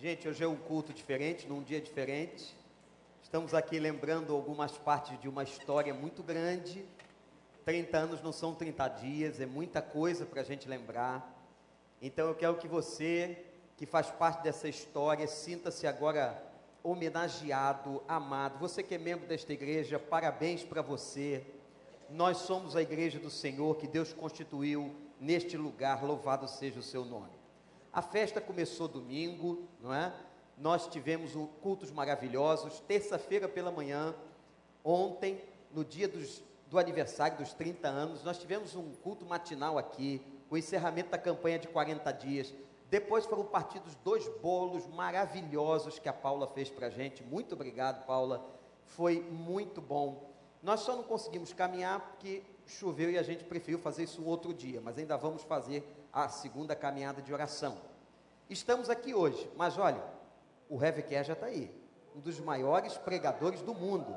Gente, hoje é um culto diferente, num dia diferente. Estamos aqui lembrando algumas partes de uma história muito grande. 30 anos não são 30 dias, é muita coisa para a gente lembrar. Então eu quero que você, que faz parte dessa história, sinta-se agora homenageado, amado. Você que é membro desta igreja, parabéns para você. Nós somos a igreja do Senhor que Deus constituiu neste lugar, louvado seja o seu nome. A festa começou domingo, não é? Nós tivemos cultos maravilhosos, terça-feira pela manhã, ontem, no dia dos, do aniversário dos 30 anos, nós tivemos um culto matinal aqui, o encerramento da campanha de 40 dias. Depois foram partidos dois bolos maravilhosos que a Paula fez para a gente. Muito obrigado, Paula. Foi muito bom. Nós só não conseguimos caminhar porque choveu e a gente preferiu fazer isso um outro dia, mas ainda vamos fazer a segunda caminhada de oração. Estamos aqui hoje, mas olha, o Care já está aí, um dos maiores pregadores do mundo.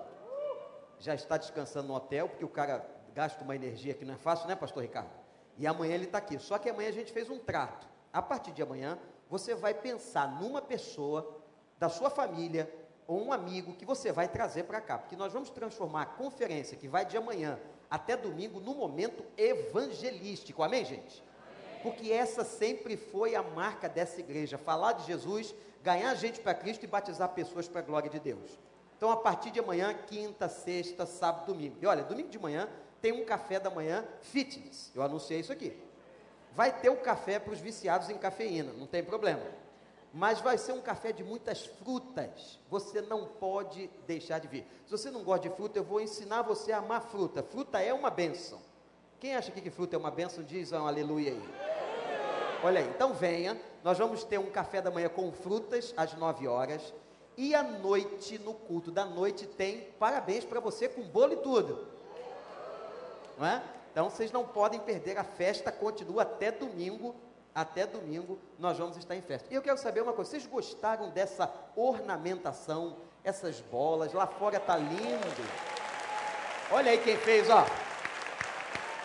Já está descansando no hotel, porque o cara gasta uma energia que não é fácil, né, Pastor Ricardo? E amanhã ele está aqui. Só que amanhã a gente fez um trato. A partir de amanhã, você vai pensar numa pessoa da sua família ou um amigo que você vai trazer para cá, porque nós vamos transformar a conferência que vai de amanhã até domingo no momento evangelístico. Amém, gente? Porque essa sempre foi a marca dessa igreja: falar de Jesus, ganhar gente para Cristo e batizar pessoas para a glória de Deus. Então, a partir de amanhã, quinta, sexta, sábado, domingo. E olha, domingo de manhã tem um café da manhã fitness. Eu anunciei isso aqui. Vai ter o um café para os viciados em cafeína, não tem problema. Mas vai ser um café de muitas frutas. Você não pode deixar de vir. Se você não gosta de fruta, eu vou ensinar você a amar fruta. Fruta é uma benção. Quem acha que fruta é uma benção, diz um aleluia aí. Olha aí, então venha. Nós vamos ter um café da manhã com frutas às 9 horas. E à noite, no culto da noite, tem parabéns para você com bolo e tudo. Não é? Então vocês não podem perder, a festa continua até domingo. Até domingo nós vamos estar em festa. E eu quero saber uma coisa: vocês gostaram dessa ornamentação, essas bolas? Lá fora está lindo. Olha aí quem fez, ó.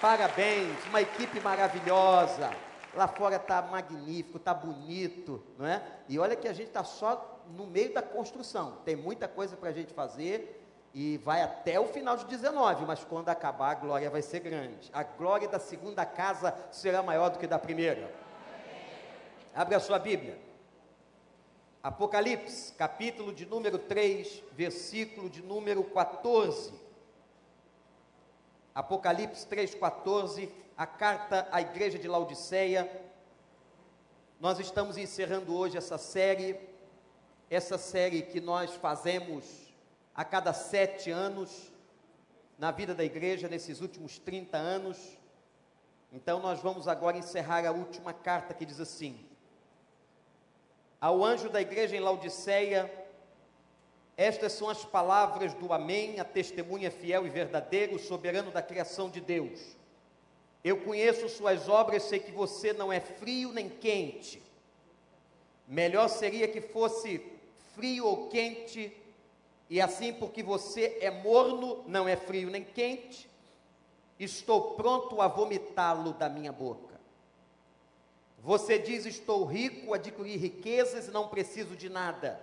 Parabéns, uma equipe maravilhosa. Lá fora está magnífico, está bonito, não é? E olha que a gente está só no meio da construção. Tem muita coisa para a gente fazer e vai até o final de 19, mas quando acabar a glória vai ser grande. A glória da segunda casa será maior do que da primeira. Abre a sua Bíblia. Apocalipse, capítulo de número 3, versículo de número 14. Apocalipse 3, 14 a carta à igreja de Laodiceia. Nós estamos encerrando hoje essa série, essa série que nós fazemos a cada sete anos na vida da igreja, nesses últimos 30 anos. Então, nós vamos agora encerrar a última carta que diz assim: Ao anjo da igreja em Laodiceia, estas são as palavras do Amém, a testemunha fiel e verdadeiro, soberano da criação de Deus. Eu conheço suas obras, sei que você não é frio nem quente. Melhor seria que fosse frio ou quente, e assim, porque você é morno, não é frio nem quente, estou pronto a vomitá-lo da minha boca. Você diz: Estou rico, adquiri riquezas e não preciso de nada.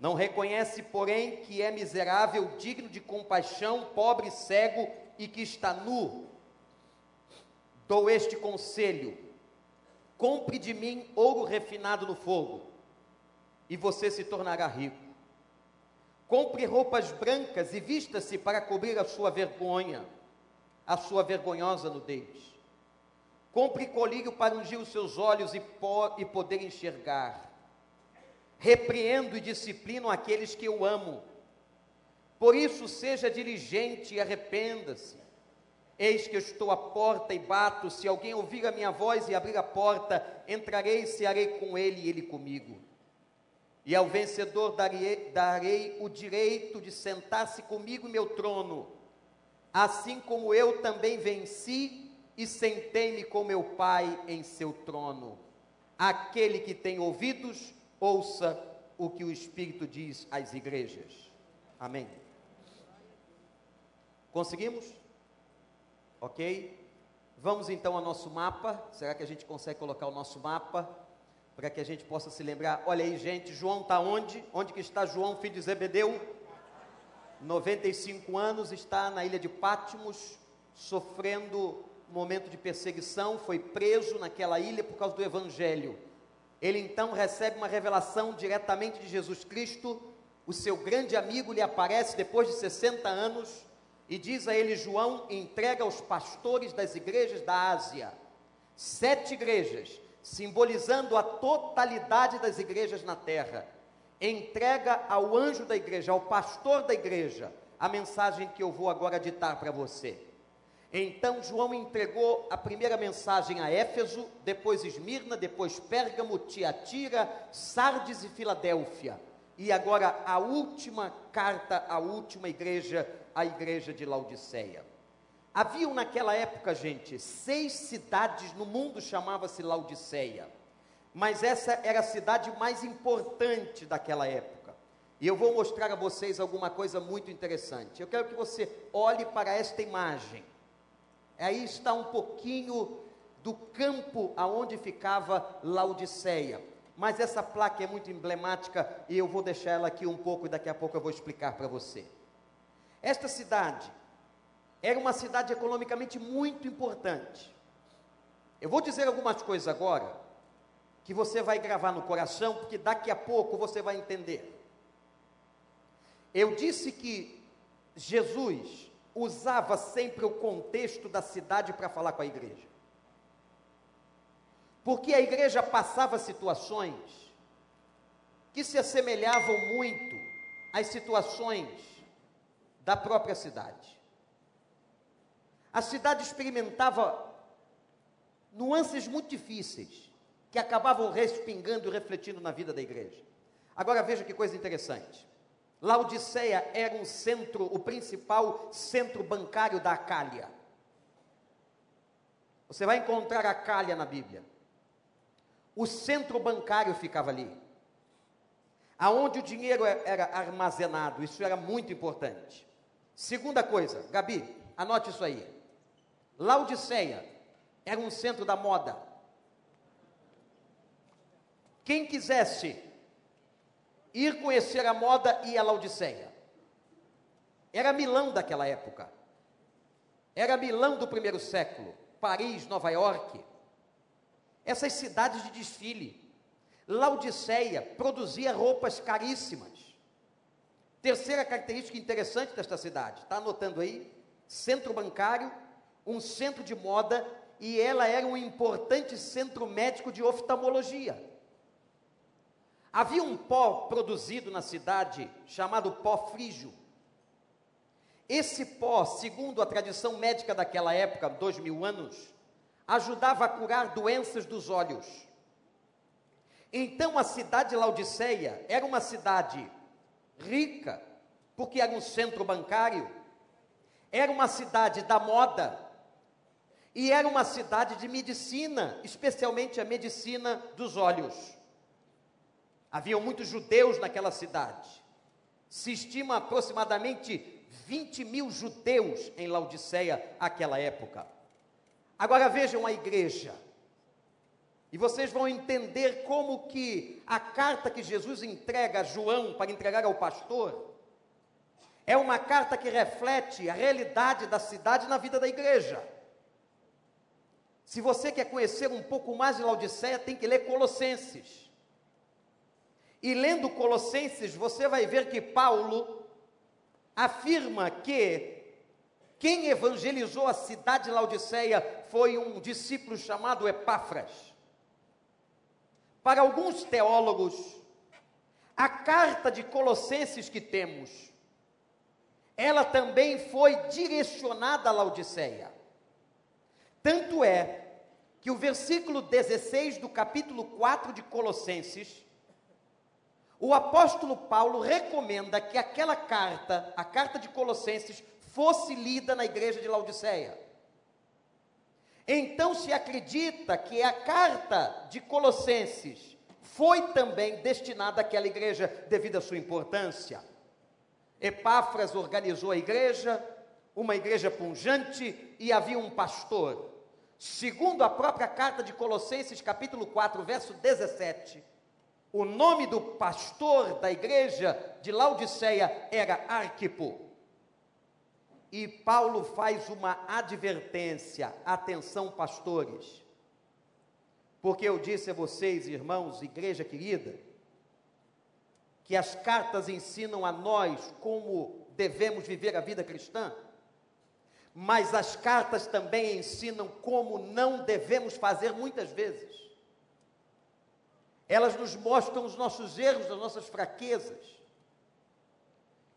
Não reconhece, porém, que é miserável, digno de compaixão, pobre, cego e que está nu dou este conselho: compre de mim ouro refinado no fogo, e você se tornará rico. Compre roupas brancas e vista-se para cobrir a sua vergonha, a sua vergonhosa nudez. Compre colírio para ungir os seus olhos e, po e poder enxergar. Repreendo e disciplino aqueles que eu amo. Por isso, seja diligente e arrependa-se. Eis que eu estou à porta e bato, se alguém ouvir a minha voz e abrir a porta, entrarei e cearei com ele e ele comigo. E ao vencedor darei, darei o direito de sentar-se comigo em meu trono, assim como eu também venci e sentei-me com meu Pai em seu trono. Aquele que tem ouvidos, ouça o que o Espírito diz às igrejas. Amém. Conseguimos? Ok? Vamos então ao nosso mapa. Será que a gente consegue colocar o nosso mapa? para que a gente possa se lembrar. Olha aí, gente, João está onde? Onde que está João, filho de Zebedeu? 95 anos, está na ilha de Pátimos, sofrendo momento de perseguição, foi preso naquela ilha por causa do evangelho. Ele então recebe uma revelação diretamente de Jesus Cristo, o seu grande amigo lhe aparece depois de 60 anos e diz a ele: João, entrega aos pastores das igrejas da Ásia, sete igrejas, simbolizando a totalidade das igrejas na terra. Entrega ao anjo da igreja, ao pastor da igreja, a mensagem que eu vou agora ditar para você. Então João entregou a primeira mensagem a Éfeso, depois Esmirna, depois Pérgamo, Tiatira, Sardes e Filadélfia. E agora a última carta, a última igreja, a igreja de Laodiceia. Haviam naquela época, gente, seis cidades no mundo chamava-se Laodiceia. Mas essa era a cidade mais importante daquela época. E eu vou mostrar a vocês alguma coisa muito interessante. Eu quero que você olhe para esta imagem. Aí está um pouquinho do campo aonde ficava Laodiceia. Mas essa placa é muito emblemática e eu vou deixar ela aqui um pouco e daqui a pouco eu vou explicar para você. Esta cidade era uma cidade economicamente muito importante. Eu vou dizer algumas coisas agora que você vai gravar no coração, porque daqui a pouco você vai entender. Eu disse que Jesus usava sempre o contexto da cidade para falar com a igreja. Porque a igreja passava situações que se assemelhavam muito às situações da própria cidade. A cidade experimentava nuances muito difíceis que acabavam respingando e refletindo na vida da igreja. Agora veja que coisa interessante. Laodiceia era um centro, o principal centro bancário da Acália. Você vai encontrar a Acália na Bíblia. O centro bancário ficava ali. Aonde o dinheiro era armazenado, isso era muito importante. Segunda coisa, Gabi, anote isso aí. Laodiceia era um centro da moda. Quem quisesse ir conhecer a moda ia a Laodiceia. Era Milão daquela época. Era Milão do primeiro século. Paris, Nova York. Essas cidades de desfile. Laodiceia produzia roupas caríssimas. Terceira característica interessante desta cidade, está anotando aí? Centro bancário, um centro de moda e ela era um importante centro médico de oftalmologia. Havia um pó produzido na cidade chamado pó frígio. Esse pó, segundo a tradição médica daquela época, dois mil anos, ajudava a curar doenças dos olhos. Então a cidade de Laodiceia era uma cidade rica, porque era um centro bancário, era uma cidade da moda, e era uma cidade de medicina, especialmente a medicina dos olhos. Haviam muitos judeus naquela cidade. Se estima aproximadamente 20 mil judeus em Laodiceia naquela época. Agora vejam a igreja. E vocês vão entender como que a carta que Jesus entrega a João para entregar ao pastor é uma carta que reflete a realidade da cidade na vida da igreja. Se você quer conhecer um pouco mais de Laodiceia, tem que ler Colossenses. E lendo Colossenses, você vai ver que Paulo afirma que quem evangelizou a cidade de Laodiceia foi um discípulo chamado Epáfras. Para alguns teólogos, a carta de Colossenses que temos, ela também foi direcionada a Laodiceia. Tanto é que o versículo 16 do capítulo 4 de Colossenses, o apóstolo Paulo recomenda que aquela carta, a carta de Colossenses, fosse lida na igreja de Laodiceia. Então se acredita que a carta de Colossenses foi também destinada àquela igreja devido à sua importância. Epáfras organizou a igreja, uma igreja punjante, e havia um pastor segundo a própria carta de Colossenses, capítulo 4, verso 17, o nome do pastor da igreja de Laodiceia era Arquipo. E Paulo faz uma advertência: atenção, pastores, porque eu disse a vocês, irmãos, igreja querida, que as cartas ensinam a nós como devemos viver a vida cristã, mas as cartas também ensinam como não devemos fazer muitas vezes. Elas nos mostram os nossos erros, as nossas fraquezas.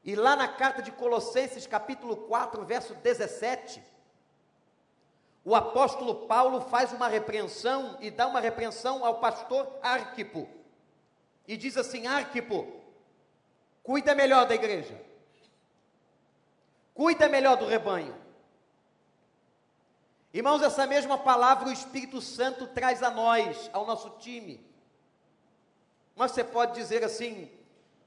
E lá na carta de Colossenses, capítulo 4, verso 17, o apóstolo Paulo faz uma repreensão e dá uma repreensão ao pastor Arquipo. E diz assim: Arquipo, cuida melhor da igreja, cuida melhor do rebanho. Irmãos, essa mesma palavra o Espírito Santo traz a nós, ao nosso time. Mas você pode dizer assim,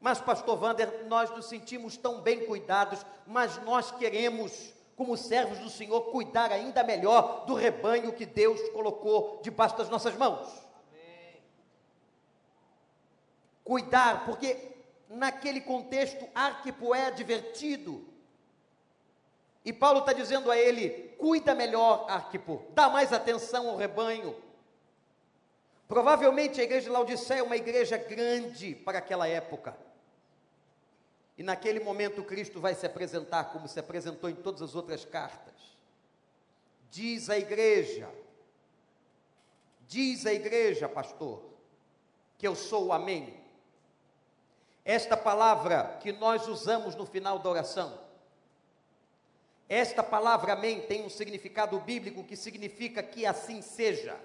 mas, pastor Wander, nós nos sentimos tão bem cuidados, mas nós queremos, como servos do Senhor, cuidar ainda melhor do rebanho que Deus colocou debaixo das nossas mãos. Amém. Cuidar, porque naquele contexto, Arquipo é divertido. E Paulo está dizendo a ele: cuida melhor, Arquipo, dá mais atenção ao rebanho. Provavelmente a igreja de Laodiceia é uma igreja grande para aquela época. E naquele momento Cristo vai se apresentar como se apresentou em todas as outras cartas. Diz a igreja, diz a igreja, pastor, que eu sou o Amém. Esta palavra que nós usamos no final da oração, esta palavra Amém tem um significado bíblico que significa que assim seja.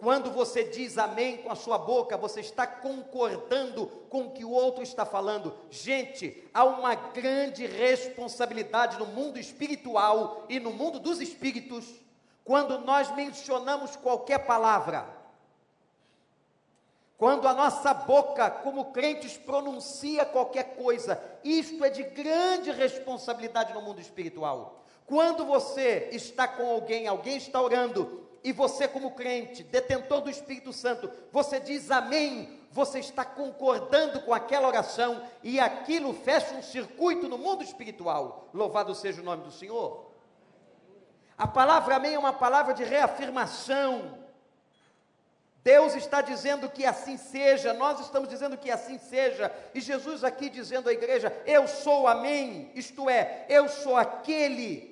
Quando você diz amém com a sua boca, você está concordando com o que o outro está falando. Gente, há uma grande responsabilidade no mundo espiritual e no mundo dos espíritos quando nós mencionamos qualquer palavra. Quando a nossa boca, como crentes, pronuncia qualquer coisa, isto é de grande responsabilidade no mundo espiritual. Quando você está com alguém, alguém está orando, e você, como crente, detentor do Espírito Santo, você diz amém, você está concordando com aquela oração e aquilo fecha um circuito no mundo espiritual. Louvado seja o nome do Senhor. A palavra amém é uma palavra de reafirmação. Deus está dizendo que assim seja, nós estamos dizendo que assim seja, e Jesus aqui dizendo à igreja: Eu sou amém, isto é, eu sou aquele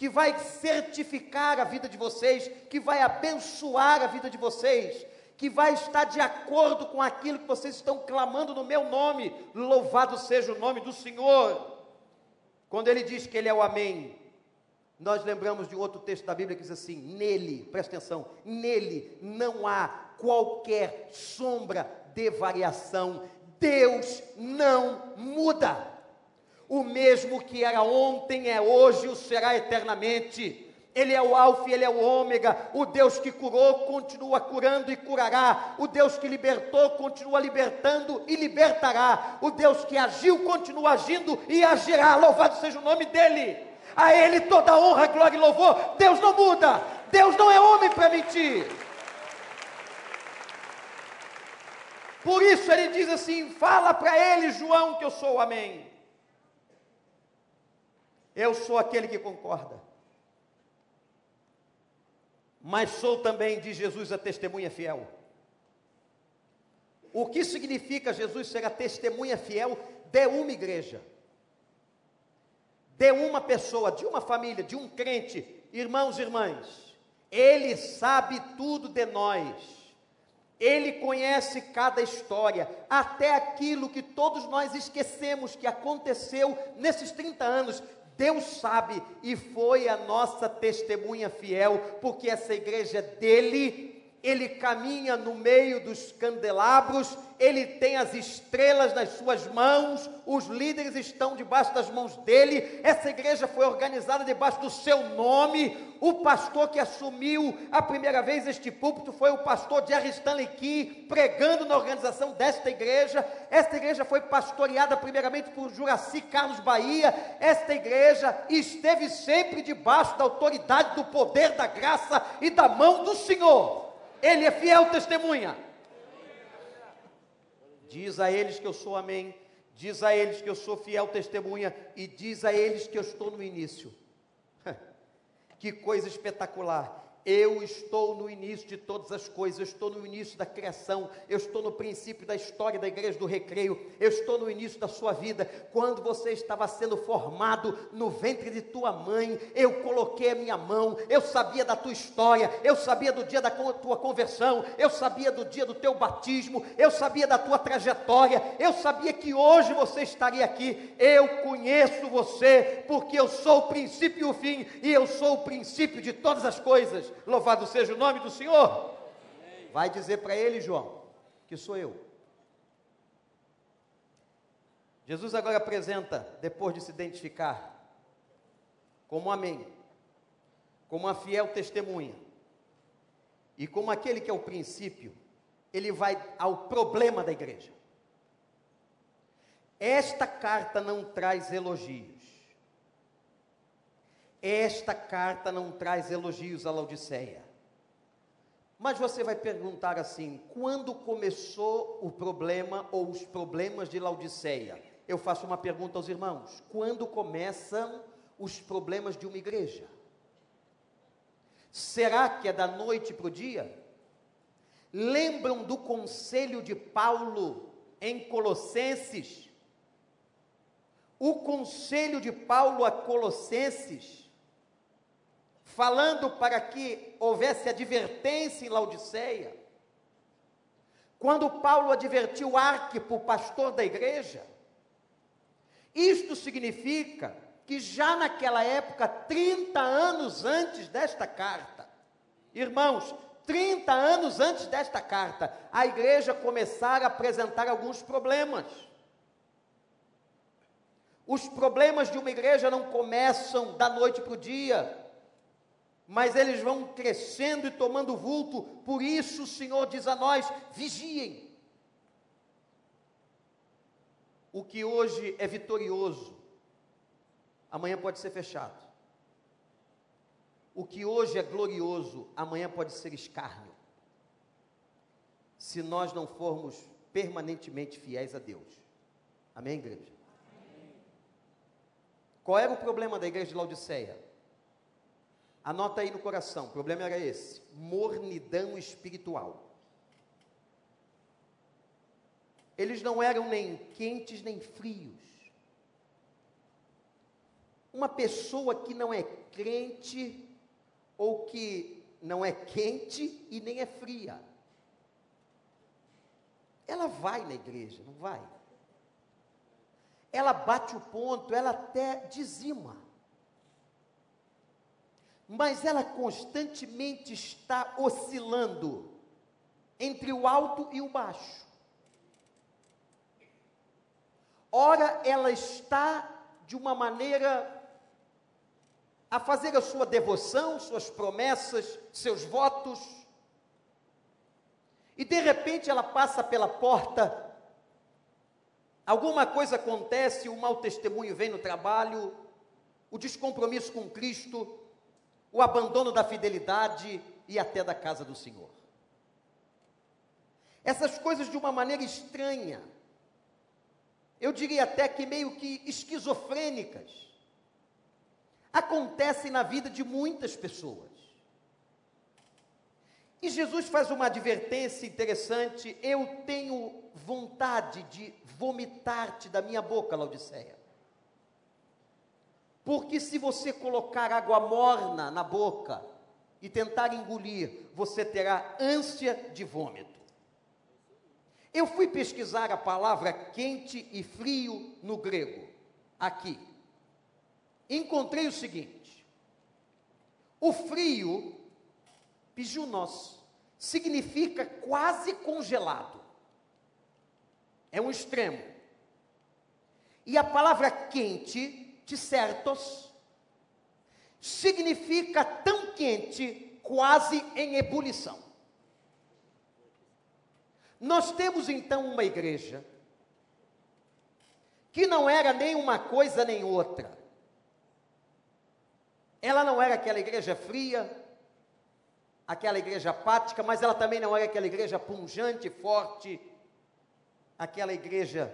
que vai certificar a vida de vocês, que vai abençoar a vida de vocês, que vai estar de acordo com aquilo que vocês estão clamando no meu nome. Louvado seja o nome do Senhor. Quando ele diz que ele é o Amém, nós lembramos de outro texto da Bíblia que diz assim: nele, presta atenção, nele não há qualquer sombra de variação. Deus não muda. O mesmo que era ontem é hoje, o será eternamente. Ele é o Alfa, ele é o Ômega. O Deus que curou continua curando e curará. O Deus que libertou continua libertando e libertará. O Deus que agiu continua agindo e agirá. Louvado seja o nome dele. A ele toda honra, glória e louvor. Deus não muda. Deus não é homem para mentir. Por isso ele diz assim: fala para ele, João, que eu sou o Amém. Eu sou aquele que concorda. Mas sou também de Jesus a testemunha fiel. O que significa Jesus ser a testemunha fiel de uma igreja? De uma pessoa, de uma família, de um crente, irmãos e irmãs. Ele sabe tudo de nós. Ele conhece cada história, até aquilo que todos nós esquecemos que aconteceu nesses 30 anos. Deus sabe e foi a nossa testemunha fiel, porque essa igreja é dele ele caminha no meio dos candelabros, ele tem as estrelas nas suas mãos, os líderes estão debaixo das mãos dele, essa igreja foi organizada debaixo do seu nome. O pastor que assumiu a primeira vez este púlpito foi o pastor Jerry Stanley Key, pregando na organização desta igreja. Esta igreja foi pastoreada primeiramente por Juraci Carlos Bahia. Esta igreja esteve sempre debaixo da autoridade, do poder, da graça e da mão do Senhor. Ele é fiel testemunha. Diz a eles que eu sou amém. Diz a eles que eu sou fiel testemunha. E diz a eles que eu estou no início. que coisa espetacular. Eu estou no início de todas as coisas, eu estou no início da criação, eu estou no princípio da história da igreja do recreio, eu estou no início da sua vida. Quando você estava sendo formado no ventre de tua mãe, eu coloquei a minha mão, eu sabia da tua história, eu sabia do dia da tua conversão, eu sabia do dia do teu batismo, eu sabia da tua trajetória, eu sabia que hoje você estaria aqui. Eu conheço você, porque eu sou o princípio e o fim, e eu sou o princípio de todas as coisas. Louvado seja o nome do Senhor. Vai dizer para ele, João, que sou eu. Jesus agora apresenta, depois de se identificar, como amém, como uma fiel testemunha, e como aquele que é o princípio, ele vai ao problema da igreja. Esta carta não traz elogios. Esta carta não traz elogios à Laodiceia. Mas você vai perguntar assim: quando começou o problema ou os problemas de Laodiceia? Eu faço uma pergunta aos irmãos: quando começam os problemas de uma igreja? Será que é da noite para o dia? Lembram do conselho de Paulo em Colossenses? O conselho de Paulo a Colossenses falando para que houvesse advertência em Laodiceia. Quando Paulo advertiu Arquipo, pastor da igreja, isto significa que já naquela época, 30 anos antes desta carta, irmãos, 30 anos antes desta carta, a igreja começara a apresentar alguns problemas. Os problemas de uma igreja não começam da noite para o dia, mas eles vão crescendo e tomando vulto, por isso o Senhor diz a nós: vigiem. O que hoje é vitorioso, amanhã pode ser fechado. O que hoje é glorioso, amanhã pode ser escárnio. Se nós não formos permanentemente fiéis a Deus. Amém, igreja? Amém. Qual era o problema da igreja de Laodiceia? Anota aí no coração, o problema era esse: mornidão espiritual. Eles não eram nem quentes nem frios. Uma pessoa que não é crente ou que não é quente e nem é fria. Ela vai na igreja, não vai? Ela bate o ponto, ela até dizima mas ela constantemente está oscilando entre o alto e o baixo. Ora, ela está de uma maneira a fazer a sua devoção, suas promessas, seus votos, e de repente ela passa pela porta, alguma coisa acontece, o mau testemunho vem no trabalho, o descompromisso com Cristo, o abandono da fidelidade e até da casa do Senhor. Essas coisas de uma maneira estranha, eu diria até que meio que esquizofrênicas, acontecem na vida de muitas pessoas. E Jesus faz uma advertência interessante: eu tenho vontade de vomitar-te da minha boca, Laodiceia. Porque se você colocar água morna na boca e tentar engolir, você terá ânsia de vômito. Eu fui pesquisar a palavra quente e frio no grego, aqui. Encontrei o seguinte: o frio, pijunos, significa quase congelado. É um extremo. E a palavra quente, de certos, significa tão quente, quase em ebulição. Nós temos então uma igreja que não era nem uma coisa nem outra. Ela não era aquela igreja fria, aquela igreja apática, mas ela também não era aquela igreja punjante, forte, aquela igreja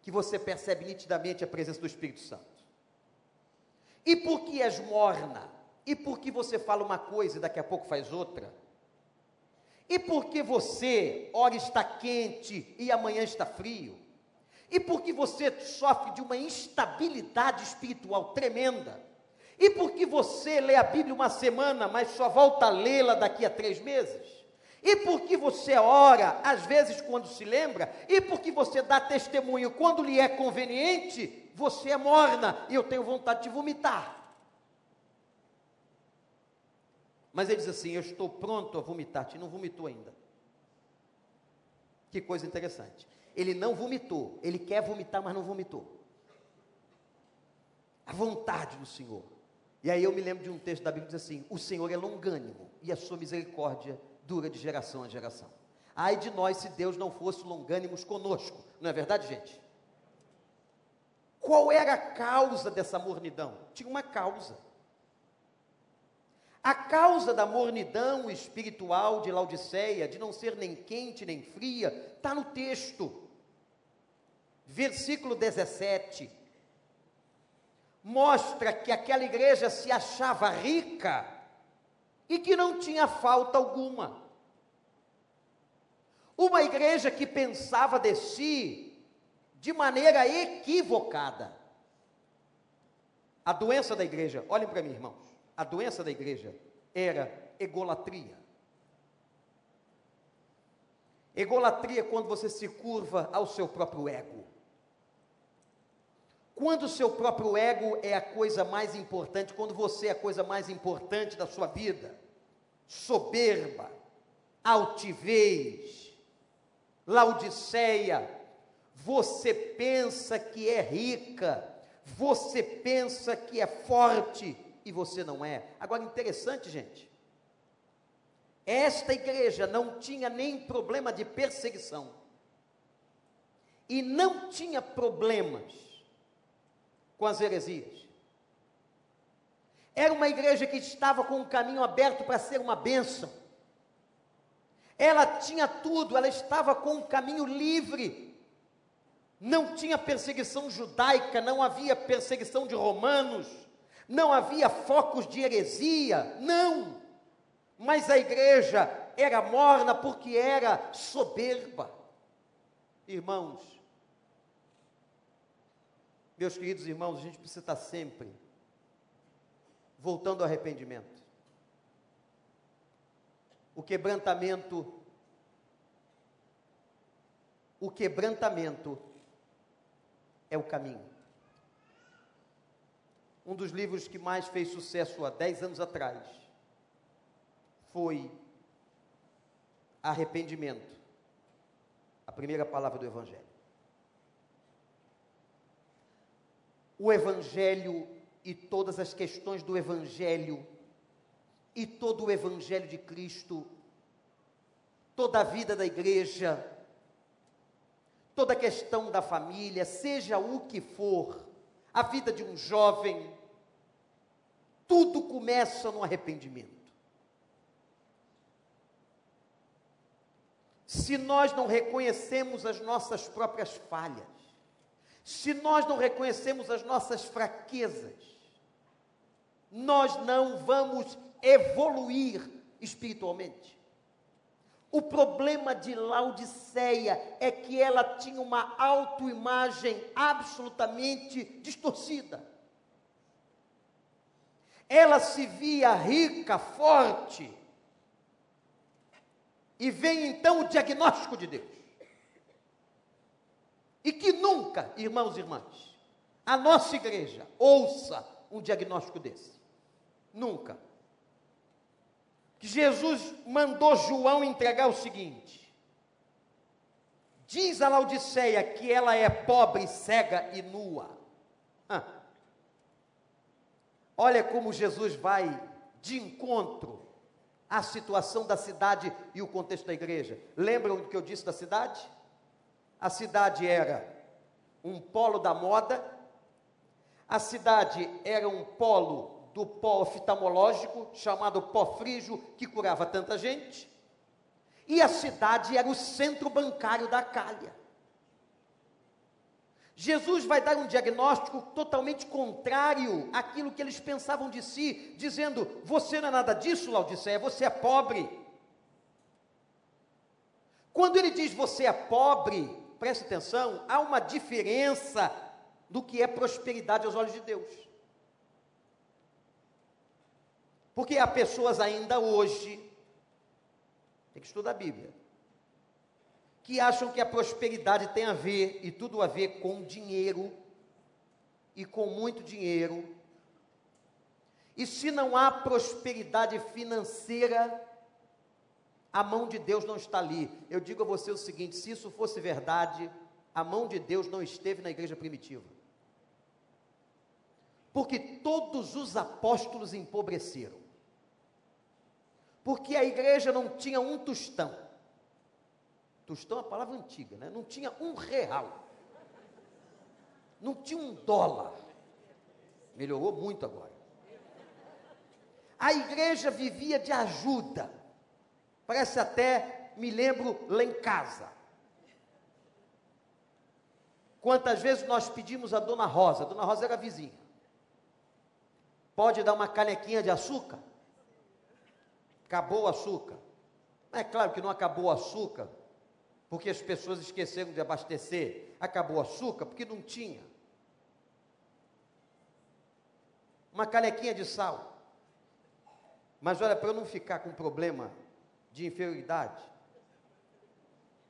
que você percebe nitidamente a presença do Espírito Santo. E porque és morna, e porque você fala uma coisa e daqui a pouco faz outra, e porque você, ora está quente e amanhã está frio, e porque você sofre de uma instabilidade espiritual tremenda, e porque você lê a Bíblia uma semana, mas só volta a lê-la daqui a três meses, e porque você ora, às vezes quando se lembra, e porque você dá testemunho quando lhe é conveniente, você é morna, e eu tenho vontade de vomitar. Mas ele diz assim: Eu estou pronto a vomitar. E não vomitou ainda. Que coisa interessante. Ele não vomitou. Ele quer vomitar, mas não vomitou. A vontade do Senhor. E aí eu me lembro de um texto da Bíblia que diz assim: O Senhor é longânimo e a sua misericórdia dura de geração a geração. Ai de nós se Deus não fosse longânimos conosco. Não é verdade, gente? Qual era a causa dessa mornidão? Tinha uma causa. A causa da mornidão espiritual de Laodiceia, de não ser nem quente nem fria, está no texto. Versículo 17. Mostra que aquela igreja se achava rica e que não tinha falta alguma. Uma igreja que pensava de si de maneira equivocada. A doença da igreja, olhem para mim, irmãos a doença da igreja era egolatria. Egolatria é quando você se curva ao seu próprio ego. Quando o seu próprio ego é a coisa mais importante, quando você é a coisa mais importante da sua vida. Soberba, altivez, laodiceia, você pensa que é rica, você pensa que é forte, e você não é. Agora, interessante, gente. Esta igreja não tinha nem problema de perseguição. E não tinha problemas com as heresias. Era uma igreja que estava com o caminho aberto para ser uma bênção. Ela tinha tudo, ela estava com o caminho livre. Não tinha perseguição judaica, não havia perseguição de romanos não havia focos de heresia, não. Mas a igreja era morna porque era soberba. Irmãos, meus queridos irmãos, a gente precisa estar sempre voltando ao arrependimento. O quebrantamento, o quebrantamento é o caminho. Um dos livros que mais fez sucesso há 10 anos atrás foi Arrependimento, a primeira palavra do Evangelho. O Evangelho e todas as questões do Evangelho e todo o Evangelho de Cristo, toda a vida da igreja, toda a questão da família, seja o que for, a vida de um jovem, tudo começa no arrependimento. Se nós não reconhecemos as nossas próprias falhas, se nós não reconhecemos as nossas fraquezas, nós não vamos evoluir espiritualmente. O problema de Laodiceia é que ela tinha uma autoimagem absolutamente distorcida. Ela se via rica, forte. E vem então o diagnóstico de Deus. E que nunca, irmãos e irmãs, a nossa igreja ouça um diagnóstico desse. Nunca. Que Jesus mandou João entregar o seguinte: diz a Laodiceia que ela é pobre, cega e nua. Ah. Olha como Jesus vai de encontro à situação da cidade e o contexto da igreja. Lembram do que eu disse da cidade? A cidade era um polo da moda, a cidade era um polo do pó oftalmológico, chamado pó frígio, que curava tanta gente, e a cidade era o centro bancário da Cália. Jesus vai dar um diagnóstico totalmente contrário àquilo que eles pensavam de si, dizendo: Você não é nada disso, Laodiceia, você é pobre. Quando ele diz você é pobre, preste atenção, há uma diferença do que é prosperidade aos olhos de Deus. Porque há pessoas ainda hoje, tem que estudar a Bíblia, que acham que a prosperidade tem a ver, e tudo a ver com dinheiro, e com muito dinheiro. E se não há prosperidade financeira, a mão de Deus não está ali. Eu digo a você o seguinte: se isso fosse verdade, a mão de Deus não esteve na igreja primitiva. Porque todos os apóstolos empobreceram. Porque a igreja não tinha um tostão. Tostão é uma palavra antiga, né? Não tinha um real. Não tinha um dólar. Melhorou muito agora. A igreja vivia de ajuda. Parece até, me lembro, lá em casa. Quantas vezes nós pedimos a Dona Rosa, a Dona Rosa era vizinha. Pode dar uma canequinha de açúcar? Acabou o açúcar. É claro que não acabou o açúcar, porque as pessoas esqueceram de abastecer. Acabou o açúcar porque não tinha. Uma canequinha de sal. Mas olha, para eu não ficar com problema de inferioridade,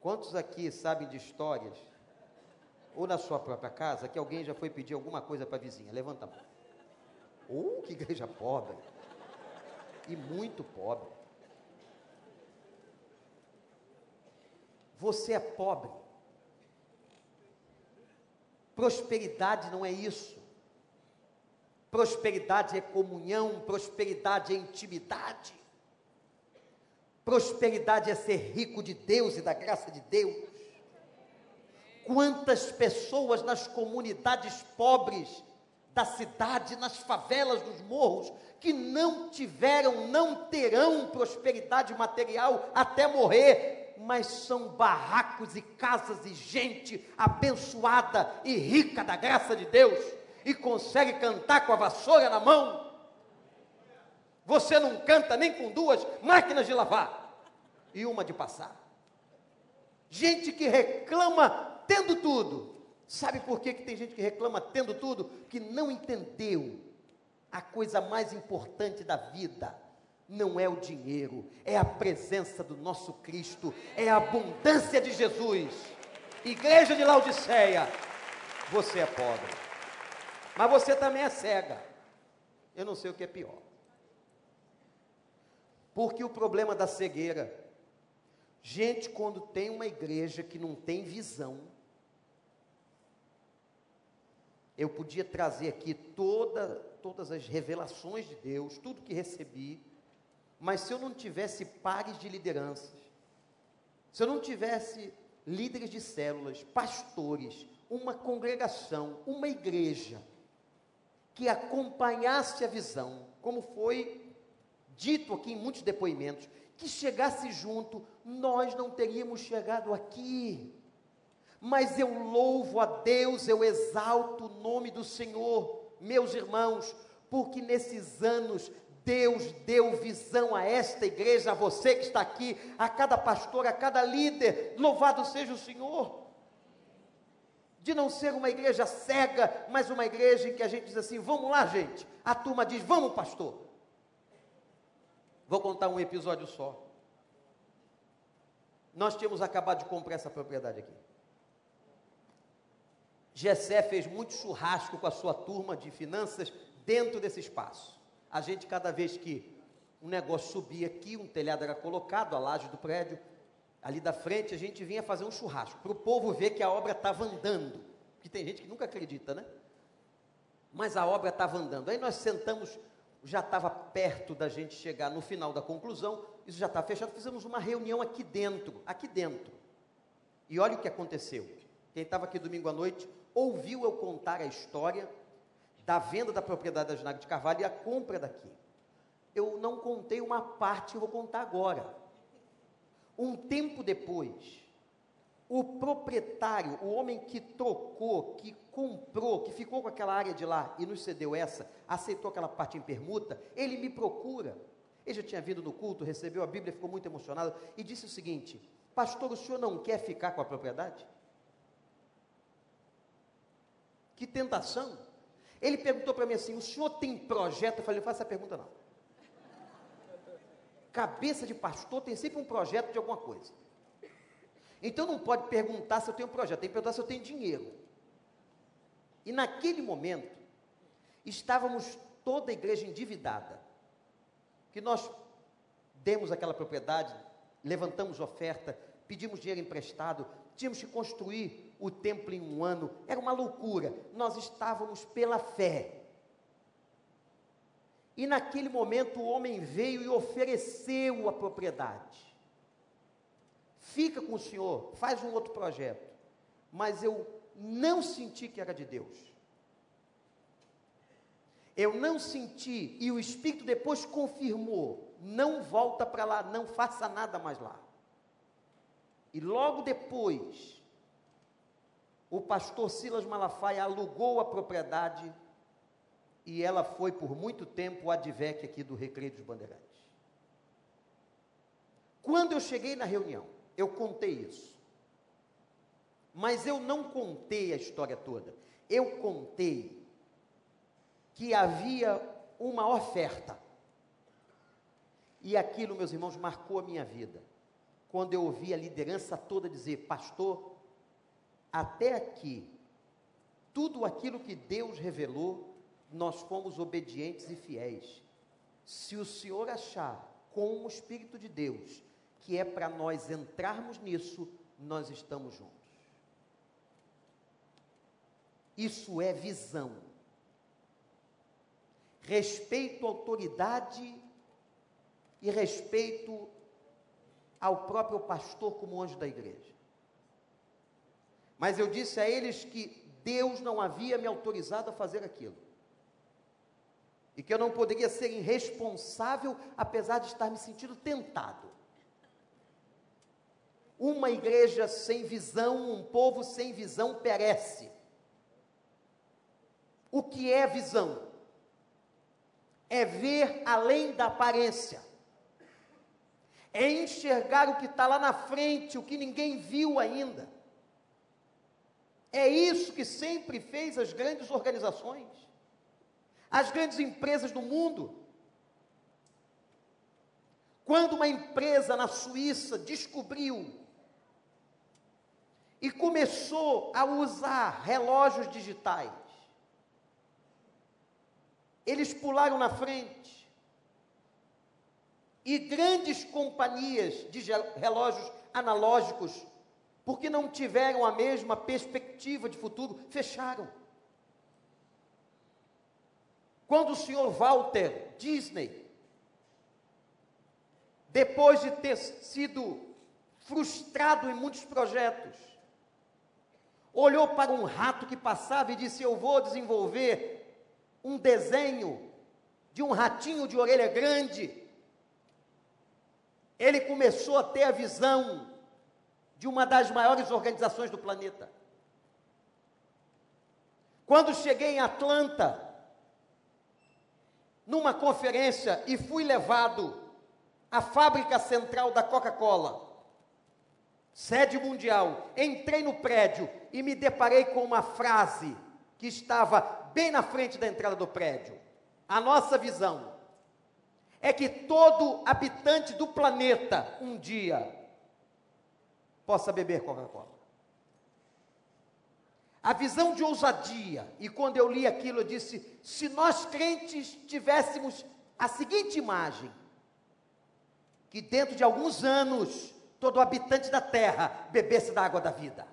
quantos aqui sabem de histórias, ou na sua própria casa, que alguém já foi pedir alguma coisa para a vizinha? Levanta a mão. Oh, que igreja pobre! E muito pobre. Você é pobre. Prosperidade não é isso. Prosperidade é comunhão, prosperidade é intimidade. Prosperidade é ser rico de Deus e da graça de Deus. Quantas pessoas nas comunidades pobres da cidade, nas favelas dos morros, que não tiveram, não terão prosperidade material até morrer, mas são barracos e casas e gente abençoada e rica da graça de Deus e consegue cantar com a vassoura na mão. Você não canta nem com duas máquinas de lavar e uma de passar. Gente que reclama tendo tudo. Sabe por que, que tem gente que reclama tendo tudo? Que não entendeu a coisa mais importante da vida não é o dinheiro, é a presença do nosso Cristo, é a abundância de Jesus. Igreja de Laodiceia, você é pobre, mas você também é cega. Eu não sei o que é pior. Porque o problema da cegueira, gente, quando tem uma igreja que não tem visão, eu podia trazer aqui toda, todas as revelações de Deus, tudo que recebi, mas se eu não tivesse pares de lideranças, se eu não tivesse líderes de células, pastores, uma congregação, uma igreja, que acompanhasse a visão, como foi dito aqui em muitos depoimentos, que chegasse junto, nós não teríamos chegado aqui. Mas eu louvo a Deus, eu exalto o nome do Senhor, meus irmãos, porque nesses anos Deus deu visão a esta igreja, a você que está aqui, a cada pastor, a cada líder. Louvado seja o Senhor. De não ser uma igreja cega, mas uma igreja em que a gente diz assim: vamos lá, gente. A turma diz: vamos, pastor. Vou contar um episódio só. Nós tínhamos acabado de comprar essa propriedade aqui. Gessé fez muito churrasco com a sua turma de finanças dentro desse espaço. A gente, cada vez que um negócio subia aqui, um telhado era colocado, a laje do prédio, ali da frente, a gente vinha fazer um churrasco, para o povo ver que a obra estava andando. Porque tem gente que nunca acredita, né? Mas a obra estava andando. Aí nós sentamos, já estava perto da gente chegar no final da conclusão, isso já está fechado, fizemos uma reunião aqui dentro, aqui dentro. E olha o que aconteceu. Quem estava aqui domingo à noite ouviu eu contar a história da venda da propriedade da Ginag de Carvalho e a compra daqui. Eu não contei uma parte, eu vou contar agora. Um tempo depois, o proprietário, o homem que trocou, que comprou, que ficou com aquela área de lá e nos cedeu essa, aceitou aquela parte em permuta, ele me procura. Ele já tinha vindo no culto, recebeu a Bíblia, ficou muito emocionado e disse o seguinte: Pastor, o senhor não quer ficar com a propriedade? Que tentação! Ele perguntou para mim assim: o senhor tem projeto? Eu falei, não faça essa pergunta não. Cabeça de pastor tem sempre um projeto de alguma coisa. Então não pode perguntar se eu tenho um projeto, tem que perguntar se eu tenho dinheiro. E naquele momento, estávamos toda a igreja endividada. Que nós demos aquela propriedade, levantamos oferta, pedimos dinheiro emprestado, tínhamos que construir o templo em um ano, era uma loucura. Nós estávamos pela fé. E naquele momento o homem veio e ofereceu a propriedade. Fica com o senhor, faz um outro projeto. Mas eu não senti que era de Deus. Eu não senti, e o Espírito depois confirmou: não volta para lá, não faça nada mais lá. E logo depois, o pastor Silas Malafaia alugou a propriedade e ela foi por muito tempo o advec aqui do Recreio dos Bandeirantes. Quando eu cheguei na reunião, eu contei isso. Mas eu não contei a história toda. Eu contei que havia uma oferta. E aquilo, meus irmãos, marcou a minha vida quando eu ouvi a liderança toda dizer: Pastor, até aqui, tudo aquilo que Deus revelou, nós fomos obedientes e fiéis. Se o Senhor achar, com o Espírito de Deus, que é para nós entrarmos nisso, nós estamos juntos. Isso é visão. Respeito à autoridade e respeito ao próprio pastor como anjo da igreja. Mas eu disse a eles que Deus não havia me autorizado a fazer aquilo. E que eu não poderia ser irresponsável, apesar de estar me sentindo tentado. Uma igreja sem visão, um povo sem visão perece. O que é visão? É ver além da aparência é enxergar o que está lá na frente, o que ninguém viu ainda. É isso que sempre fez as grandes organizações, as grandes empresas do mundo. Quando uma empresa na Suíça descobriu e começou a usar relógios digitais, eles pularam na frente e grandes companhias de relógios analógicos, porque não tiveram a mesma perspectiva de futuro, fecharam. Quando o senhor Walter Disney, depois de ter sido frustrado em muitos projetos, olhou para um rato que passava e disse: Eu vou desenvolver um desenho de um ratinho de orelha grande ele começou a ter a visão de uma das maiores organizações do planeta. Quando cheguei em Atlanta, numa conferência, e fui levado à fábrica central da Coca-Cola, sede mundial, entrei no prédio e me deparei com uma frase que estava bem na frente da entrada do prédio. A nossa visão é que todo habitante do planeta um dia possa beber Coca-Cola. A visão de ousadia, e quando eu li aquilo, eu disse: se nós crentes tivéssemos a seguinte imagem, que dentro de alguns anos todo habitante da terra bebesse da água da vida.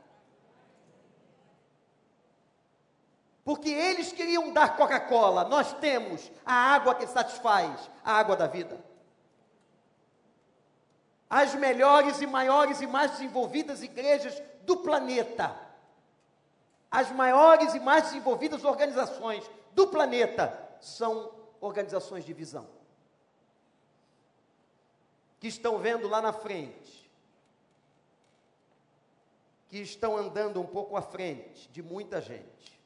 Porque eles queriam dar Coca-Cola, nós temos a água que satisfaz, a água da vida. As melhores e maiores e mais desenvolvidas igrejas do planeta, as maiores e mais desenvolvidas organizações do planeta são organizações de visão. Que estão vendo lá na frente, que estão andando um pouco à frente de muita gente.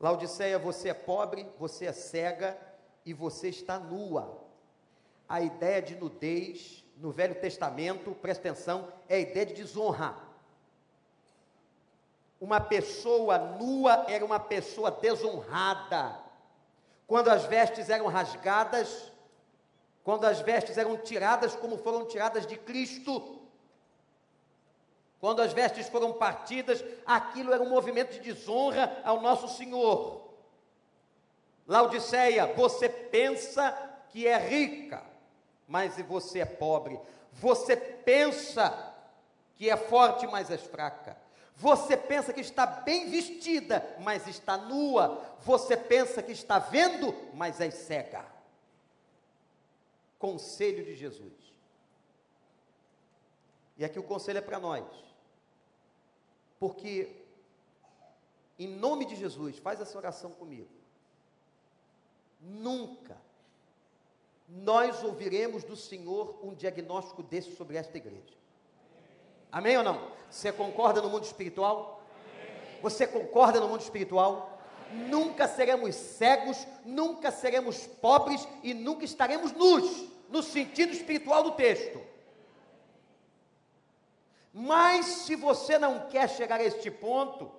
Laodiceia, você é pobre, você é cega e você está nua. A ideia de nudez no Velho Testamento, presta atenção, é a ideia de desonra. Uma pessoa nua era uma pessoa desonrada. Quando as vestes eram rasgadas, quando as vestes eram tiradas, como foram tiradas de Cristo, quando as vestes foram partidas, aquilo era um movimento de desonra ao nosso Senhor. Laodiceia, você pensa que é rica, mas você é pobre. Você pensa que é forte, mas é fraca. Você pensa que está bem vestida, mas está nua. Você pensa que está vendo, mas é cega. Conselho de Jesus. E aqui o conselho é para nós. Porque, em nome de Jesus, faz essa oração comigo. Nunca nós ouviremos do Senhor um diagnóstico desse sobre esta igreja. Amém ou não? Você concorda no mundo espiritual? Você concorda no mundo espiritual? Nunca seremos cegos, nunca seremos pobres e nunca estaremos nus, no sentido espiritual do texto. Mas se você não quer chegar a este ponto,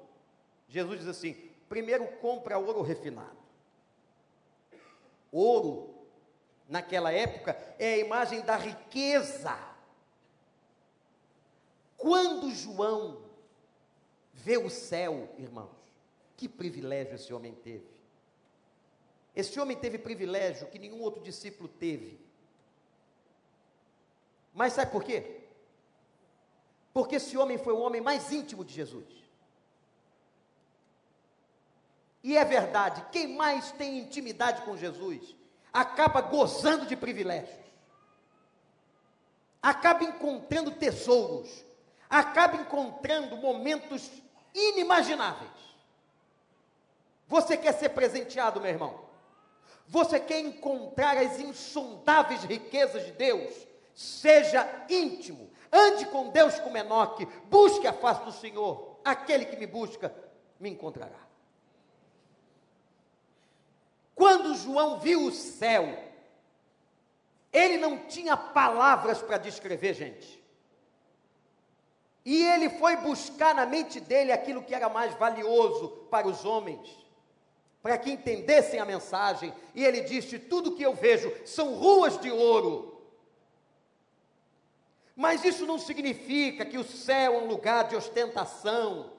Jesus diz assim: primeiro compra ouro refinado. Ouro, naquela época, é a imagem da riqueza quando João vê o céu, irmãos, que privilégio esse homem teve. Esse homem teve privilégio que nenhum outro discípulo teve. Mas sabe por quê? Porque esse homem foi o homem mais íntimo de Jesus. E é verdade, quem mais tem intimidade com Jesus acaba gozando de privilégios, acaba encontrando tesouros, acaba encontrando momentos inimagináveis. Você quer ser presenteado, meu irmão? Você quer encontrar as insondáveis riquezas de Deus? Seja íntimo, ande com Deus como Enoque, busque a face do Senhor. Aquele que me busca, me encontrará. Quando João viu o céu, ele não tinha palavras para descrever, gente. E ele foi buscar na mente dele aquilo que era mais valioso para os homens, para que entendessem a mensagem. E ele disse: Tudo que eu vejo são ruas de ouro. Mas isso não significa que o céu é um lugar de ostentação,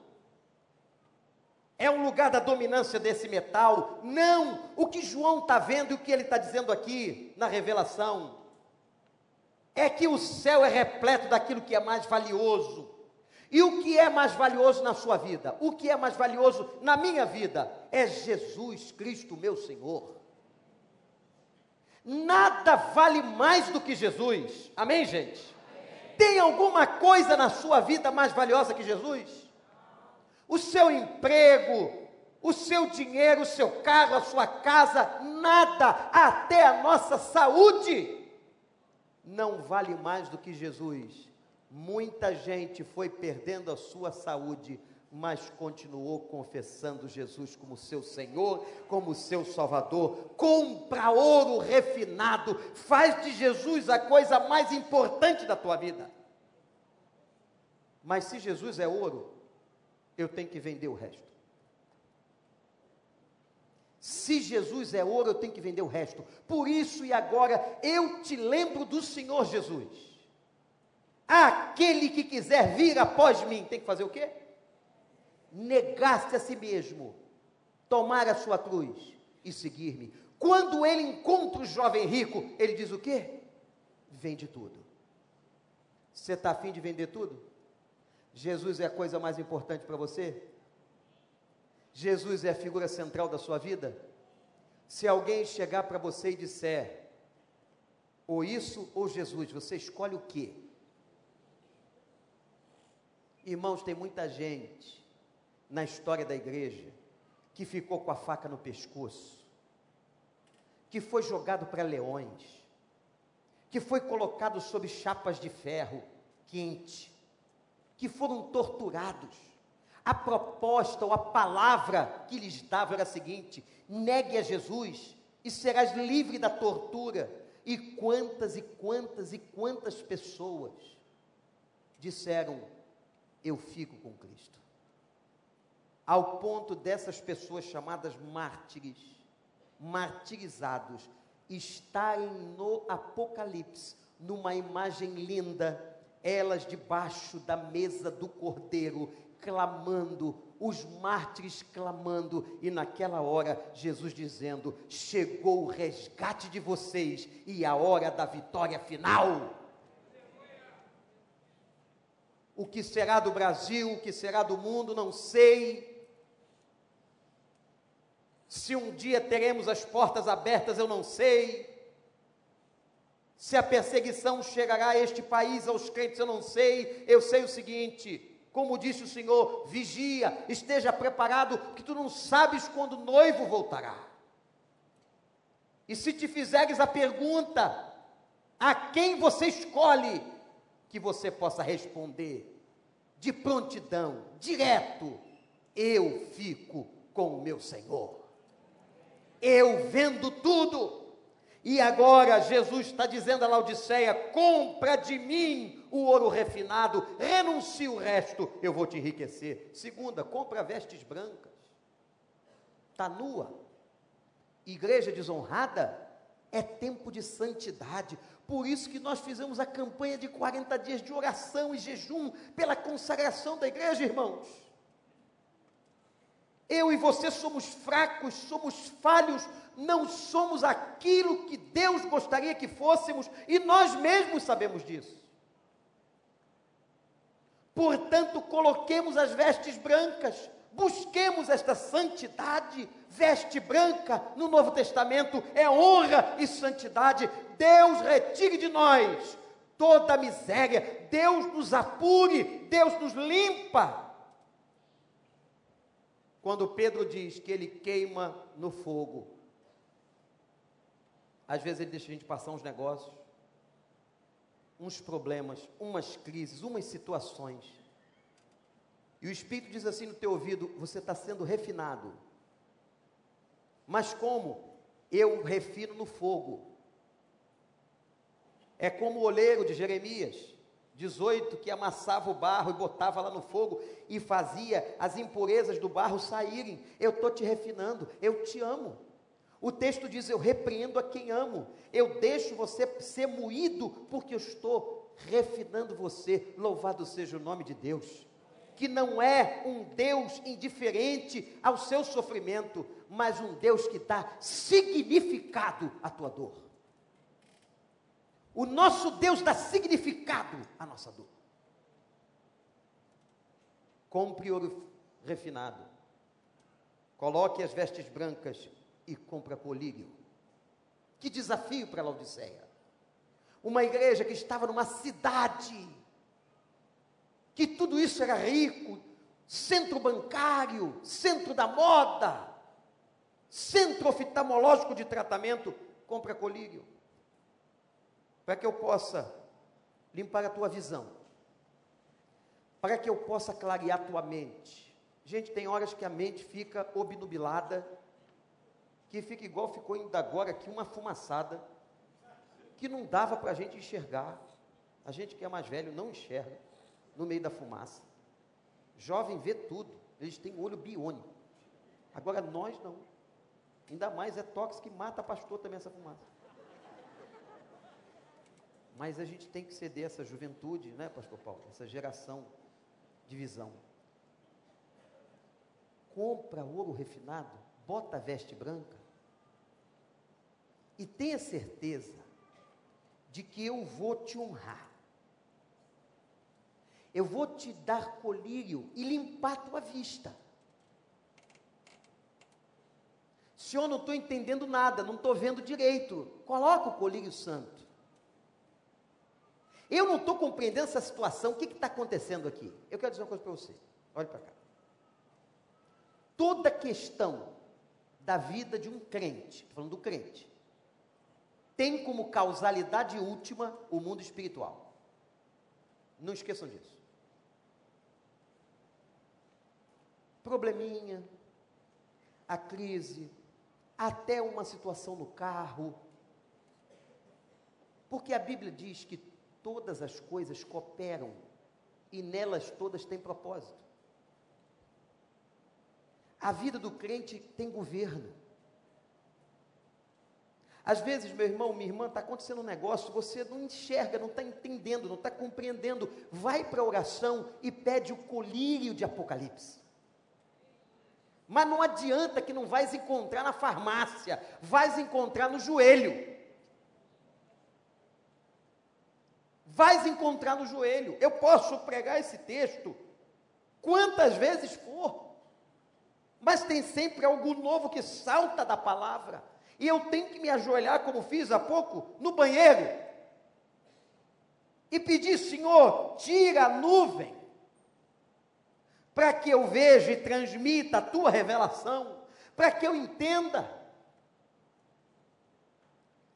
é um lugar da dominância desse metal. Não! O que João está vendo e o que ele está dizendo aqui na revelação é que o céu é repleto daquilo que é mais valioso. E o que é mais valioso na sua vida? O que é mais valioso na minha vida? É Jesus Cristo, meu Senhor. Nada vale mais do que Jesus. Amém, gente? Tem alguma coisa na sua vida mais valiosa que Jesus? O seu emprego, o seu dinheiro, o seu carro, a sua casa, nada, até a nossa saúde, não vale mais do que Jesus. Muita gente foi perdendo a sua saúde, mas continuou confessando Jesus como seu Senhor, como seu Salvador. Compra ouro refinado, faz de Jesus a coisa mais importante da tua vida. Mas se Jesus é ouro, eu tenho que vender o resto. Se Jesus é ouro, eu tenho que vender o resto. Por isso e agora eu te lembro do Senhor Jesus. Aquele que quiser vir após mim, tem que fazer o quê? Negar-se a si mesmo, tomar a sua cruz e seguir-me. Quando ele encontra o jovem rico, ele diz o quê? vende tudo. Você está afim de vender tudo? Jesus é a coisa mais importante para você? Jesus é a figura central da sua vida? Se alguém chegar para você e disser, ou isso ou Jesus, você escolhe o quê? Irmãos, tem muita gente na história da igreja que ficou com a faca no pescoço, que foi jogado para leões, que foi colocado sob chapas de ferro quente, que foram torturados. A proposta ou a palavra que lhes dava era a seguinte: negue a Jesus e serás livre da tortura. E quantas e quantas e quantas pessoas disseram: Eu fico com Cristo. Ao ponto dessas pessoas chamadas mártires, martirizados, estarem no Apocalipse, numa imagem linda, elas debaixo da mesa do cordeiro, clamando, os mártires clamando, e naquela hora Jesus dizendo: Chegou o resgate de vocês e a hora da vitória final. O que será do Brasil, o que será do mundo, não sei. Se um dia teremos as portas abertas, eu não sei. Se a perseguição chegará a este país, aos crentes, eu não sei. Eu sei o seguinte: como disse o Senhor, vigia, esteja preparado, que tu não sabes quando o noivo voltará. E se te fizeres a pergunta, a quem você escolhe, que você possa responder de prontidão, direto: eu fico com o meu Senhor. Eu vendo tudo. E agora Jesus está dizendo a Laodiceia: compra de mim o ouro refinado, renuncie o resto, eu vou te enriquecer. Segunda, compra vestes brancas. Está nua. Igreja desonrada é tempo de santidade. Por isso que nós fizemos a campanha de 40 dias de oração e jejum pela consagração da igreja, irmãos. Eu e você somos fracos, somos falhos, não somos aquilo que Deus gostaria que fôssemos e nós mesmos sabemos disso. Portanto, coloquemos as vestes brancas, busquemos esta santidade. Veste branca no Novo Testamento é honra e santidade. Deus retire de nós toda a miséria, Deus nos apure, Deus nos limpa. Quando Pedro diz que ele queima no fogo, às vezes ele deixa a gente passar uns negócios, uns problemas, umas crises, umas situações. E o Espírito diz assim no teu ouvido: você está sendo refinado. Mas como? Eu refino no fogo. É como o oleiro de Jeremias 18, que amassava o barro e botava lá no fogo e fazia as impurezas do barro saírem. Eu estou te refinando, eu te amo. O texto diz: Eu repreendo a quem amo, eu deixo você ser moído, porque eu estou refinando você. Louvado seja o nome de Deus, que não é um Deus indiferente ao seu sofrimento, mas um Deus que dá significado à tua dor. O nosso Deus dá significado à nossa dor. Compre ouro refinado, coloque as vestes brancas e compra colírio. Que desafio para Laodiceia. Uma igreja que estava numa cidade, que tudo isso era rico, centro bancário, centro da moda, centro oftalmológico de tratamento, compra colírio. Para que eu possa limpar a tua visão, para que eu possa clarear a tua mente. Gente, tem horas que a mente fica obnubilada que fica igual ficou ainda agora aqui uma fumaçada, que não dava para a gente enxergar. A gente que é mais velho não enxerga no meio da fumaça. Jovem vê tudo, eles têm olho biônico. Agora nós não. Ainda mais é tóxico que mata pastor também essa fumaça. Mas a gente tem que ceder essa juventude, né, pastor Paulo? Essa geração de visão. Compra ouro refinado, bota a veste branca, e tenha certeza de que eu vou te honrar. Eu vou te dar colírio e limpar tua vista. Senhor, não estou entendendo nada, não estou vendo direito. Coloca o colírio santo. Eu não estou compreendendo essa situação. O que está acontecendo aqui? Eu quero dizer uma coisa para você. Olhe para cá. Toda questão da vida de um crente, falando do crente, tem como causalidade última o mundo espiritual. Não esqueçam disso. Probleminha, a crise, até uma situação no carro. Porque a Bíblia diz que todas as coisas cooperam e nelas todas têm propósito. A vida do crente tem governo. Às vezes, meu irmão, minha irmã, está acontecendo um negócio, você não enxerga, não está entendendo, não está compreendendo. Vai para a oração e pede o colírio de Apocalipse. Mas não adianta que não vais encontrar na farmácia, vais encontrar no joelho. Vais encontrar no joelho. Eu posso pregar esse texto quantas vezes for, mas tem sempre algo novo que salta da palavra. E eu tenho que me ajoelhar, como fiz há pouco, no banheiro, e pedir: Senhor, tira a nuvem para que eu veja e transmita a tua revelação, para que eu entenda.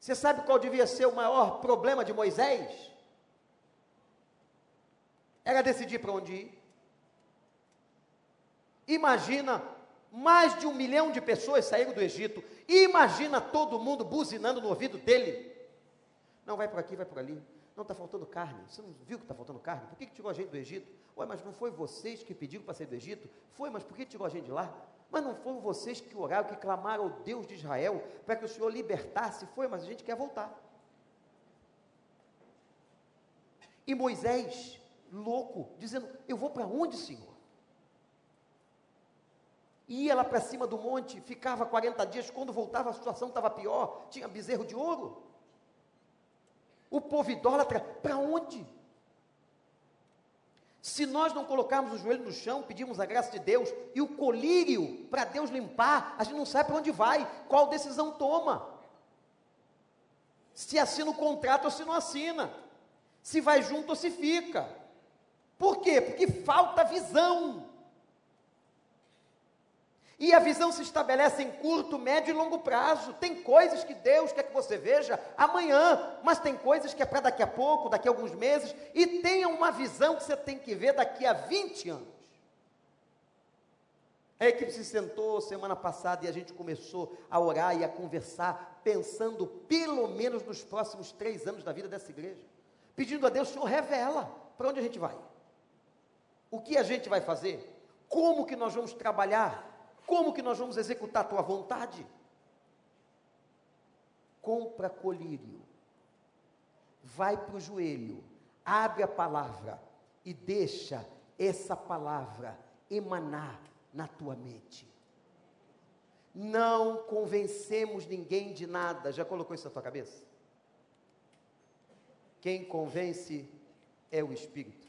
Você sabe qual devia ser o maior problema de Moisés? Era decidir para onde ir. Imagina, mais de um milhão de pessoas saíram do Egito. Imagina todo mundo buzinando no ouvido dele. Não, vai por aqui, vai por ali. Não, está faltando carne. Você não viu que está faltando carne? Por que, que tirou a gente do Egito? Ué, mas não foi vocês que pediram para sair do Egito? Foi, mas por que tirou a gente de lá? Mas não foram vocês que oraram, que clamaram ao Deus de Israel para que o Senhor libertasse? Foi, mas a gente quer voltar. E Moisés, louco, dizendo: Eu vou para onde, Senhor? Ia lá para cima do monte, ficava 40 dias, quando voltava a situação estava pior, tinha bezerro de ouro. O povo idólatra, para onde? Se nós não colocarmos o joelho no chão, pedimos a graça de Deus e o colírio para Deus limpar, a gente não sabe para onde vai, qual decisão toma. Se assina o contrato ou se não assina. Se vai junto ou se fica. Por quê? Porque falta visão. E a visão se estabelece em curto, médio e longo prazo. Tem coisas que Deus quer que você veja amanhã, mas tem coisas que é para daqui a pouco, daqui a alguns meses, e tenha uma visão que você tem que ver daqui a 20 anos. A equipe se sentou semana passada e a gente começou a orar e a conversar, pensando pelo menos nos próximos três anos da vida dessa igreja, pedindo a Deus, Senhor, revela para onde a gente vai, o que a gente vai fazer, como que nós vamos trabalhar, como que nós vamos executar a tua vontade? Compra colírio, vai para o joelho, abre a palavra e deixa essa palavra emanar na tua mente. Não convencemos ninguém de nada. Já colocou isso na tua cabeça? Quem convence é o Espírito.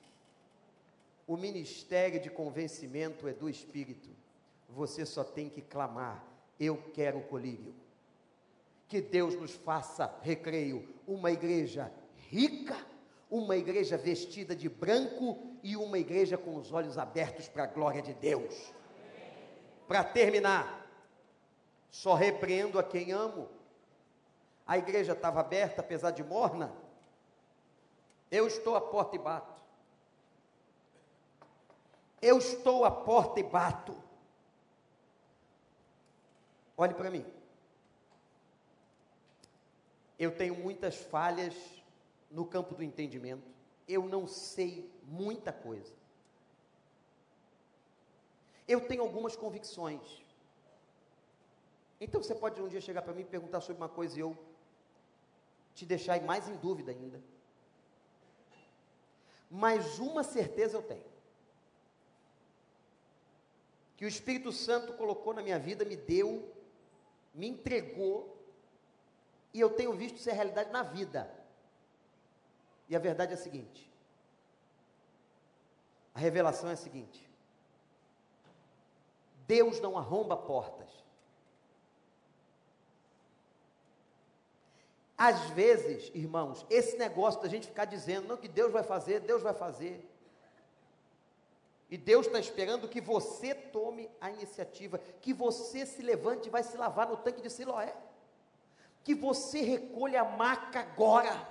O ministério de convencimento é do Espírito você só tem que clamar: Eu quero colírio. Que Deus nos faça, recreio, uma igreja rica, uma igreja vestida de branco e uma igreja com os olhos abertos para a glória de Deus. Para terminar, só repreendo a quem amo. A igreja estava aberta, apesar de morna. Eu estou à porta e bato. Eu estou à porta e bato. Olhe para mim. Eu tenho muitas falhas no campo do entendimento. Eu não sei muita coisa. Eu tenho algumas convicções. Então você pode um dia chegar para mim e perguntar sobre uma coisa e eu te deixar mais em dúvida ainda. Mas uma certeza eu tenho. Que o Espírito Santo colocou na minha vida, me deu me entregou, e eu tenho visto é realidade na vida. E a verdade é a seguinte: a revelação é a seguinte: Deus não arromba portas. Às vezes, irmãos, esse negócio da gente ficar dizendo, não, que Deus vai fazer, Deus vai fazer. E Deus está esperando que você tome a iniciativa, que você se levante e vai se lavar no tanque de Siloé. Que você recolha a maca agora.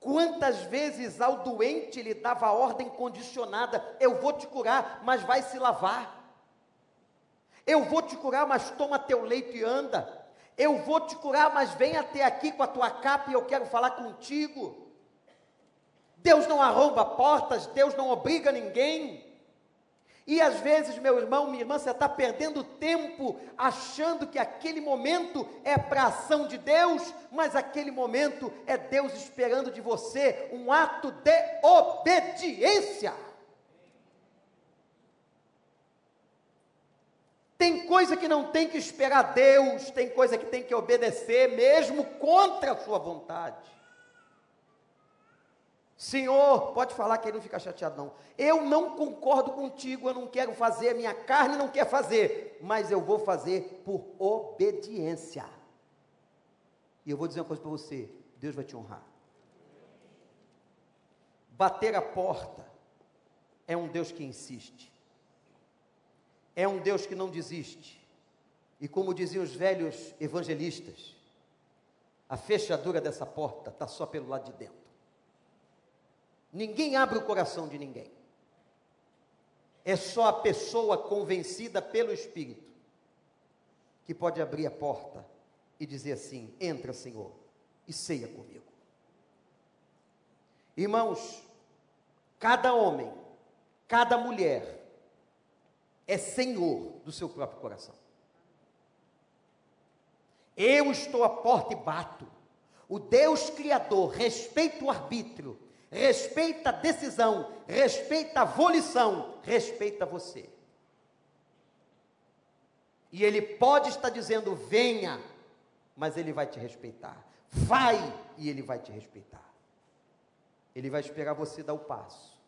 Quantas vezes ao doente ele dava a ordem condicionada: eu vou te curar, mas vai se lavar. Eu vou te curar, mas toma teu leito e anda. Eu vou te curar, mas vem até aqui com a tua capa e eu quero falar contigo. Deus não arromba portas, Deus não obriga ninguém. E às vezes, meu irmão, minha irmã, você está perdendo tempo achando que aquele momento é para ação de Deus, mas aquele momento é Deus esperando de você um ato de obediência. Tem coisa que não tem que esperar Deus, tem coisa que tem que obedecer, mesmo contra a sua vontade. Senhor, pode falar que ele não fica chateado, não. Eu não concordo contigo, eu não quero fazer, minha carne não quer fazer, mas eu vou fazer por obediência. E eu vou dizer uma coisa para você: Deus vai te honrar. Bater a porta é um Deus que insiste, é um Deus que não desiste. E como diziam os velhos evangelistas, a fechadura dessa porta está só pelo lado de dentro. Ninguém abre o coração de ninguém. É só a pessoa convencida pelo Espírito que pode abrir a porta e dizer assim: entra, Senhor, e ceia comigo. Irmãos, cada homem, cada mulher é senhor do seu próprio coração. Eu estou à porta e bato. O Deus Criador respeita o arbítrio respeita a decisão, respeita a volição, respeita você. E ele pode estar dizendo: venha, mas ele vai te respeitar. Vai e ele vai te respeitar. Ele vai esperar você dar o passo.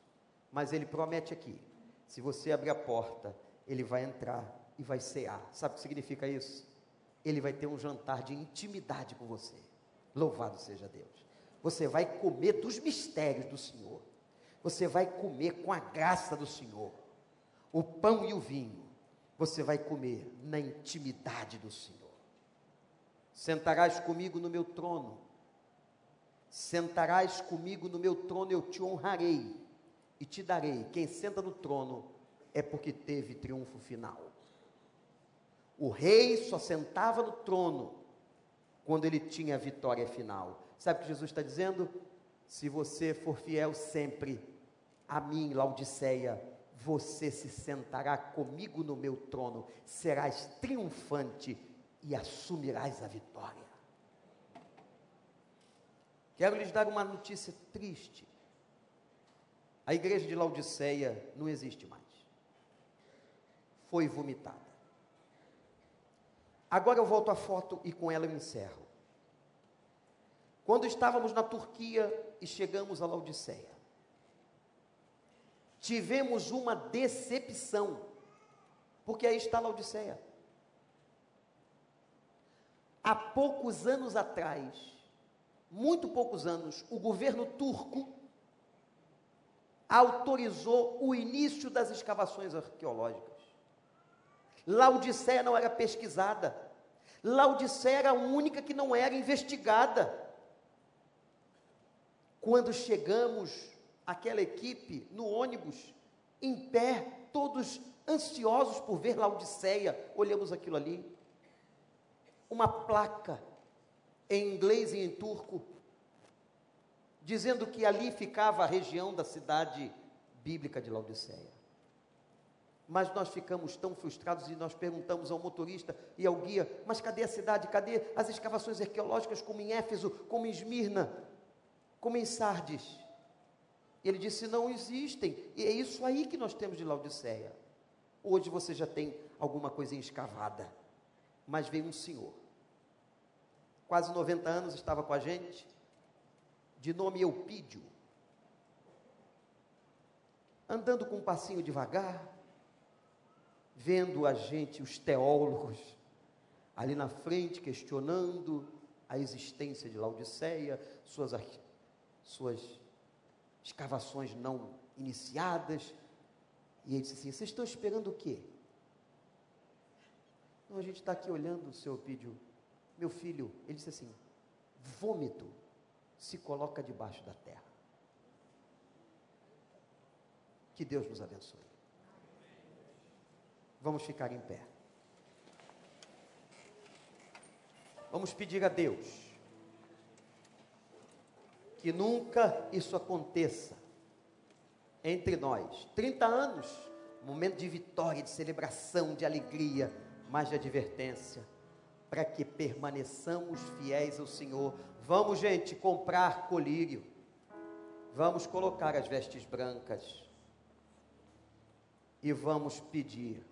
Mas ele promete aqui: se você abrir a porta, ele vai entrar e vai cear. Sabe o que significa isso? Ele vai ter um jantar de intimidade com você. Louvado seja Deus. Você vai comer dos mistérios do Senhor. Você vai comer com a graça do Senhor. O pão e o vinho. Você vai comer na intimidade do Senhor. Sentarás comigo no meu trono. Sentarás comigo no meu trono, eu te honrarei e te darei. Quem senta no trono é porque teve triunfo final. O rei só sentava no trono quando ele tinha a vitória final. Sabe o que Jesus está dizendo? Se você for fiel sempre a mim, Laodiceia, você se sentará comigo no meu trono, serás triunfante e assumirás a vitória. Quero lhes dar uma notícia triste. A igreja de Laodiceia não existe mais. Foi vomitada. Agora eu volto à foto e com ela eu encerro. Quando estávamos na Turquia e chegamos a Laodiceia, tivemos uma decepção, porque aí está Laodiceia. Há poucos anos atrás, muito poucos anos, o governo turco autorizou o início das escavações arqueológicas. Laodiceia não era pesquisada. Laodiceia era a única que não era investigada. Quando chegamos, aquela equipe no ônibus, em pé, todos ansiosos por ver Laodiceia, olhamos aquilo ali. Uma placa em inglês e em turco, dizendo que ali ficava a região da cidade bíblica de Laodiceia. Mas nós ficamos tão frustrados e nós perguntamos ao motorista e ao guia: mas cadê a cidade? Cadê as escavações arqueológicas, como em Éfeso, como em Esmirna? Como em Sardes. Ele disse: não existem. E é isso aí que nós temos de Laodiceia. Hoje você já tem alguma coisinha escavada. Mas veio um senhor, quase 90 anos, estava com a gente, de nome Eupídio, andando com um passinho devagar, vendo a gente, os teólogos, ali na frente, questionando a existência de Laodiceia, suas, suas escavações não iniciadas. E ele disse assim: Vocês estão esperando o quê? Não, a gente está aqui olhando o seu vídeo. Meu filho, ele disse assim: vômito se coloca debaixo da terra. Que Deus nos abençoe. Vamos ficar em pé. Vamos pedir a Deus que nunca isso aconteça entre nós. 30 anos, momento de vitória, de celebração, de alegria, mas de advertência, para que permaneçamos fiéis ao Senhor. Vamos, gente, comprar colírio. Vamos colocar as vestes brancas. E vamos pedir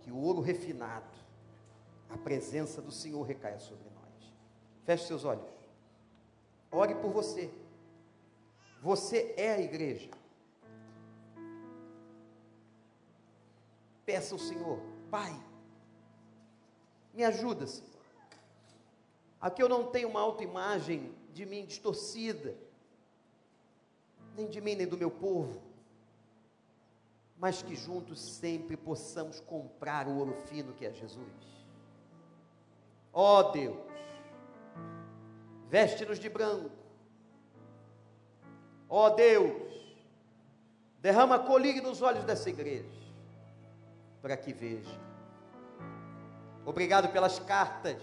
que o ouro refinado, a presença do Senhor recaia sobre nós. Feche seus olhos. Ore por você. Você é a igreja. Peça ao Senhor, Pai, me ajuda, Senhor. Aqui eu não tenho uma autoimagem de mim distorcida, nem de mim, nem do meu povo, mas que juntos sempre possamos comprar o ouro fino que é Jesus. Ó oh Deus, veste-nos de branco. Ó oh Deus, derrama colírio nos olhos dessa igreja, para que veja. Obrigado pelas cartas,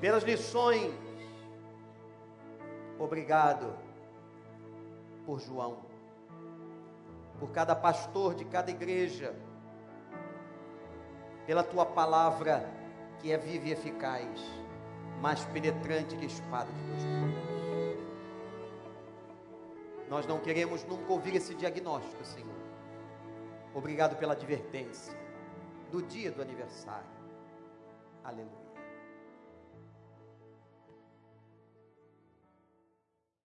pelas lições. Obrigado por João, por cada pastor de cada igreja, pela tua palavra que é viva e eficaz mais penetrante que espada de gumes. Nós não queremos nunca ouvir esse diagnóstico, Senhor. Obrigado pela advertência do dia do aniversário. Aleluia.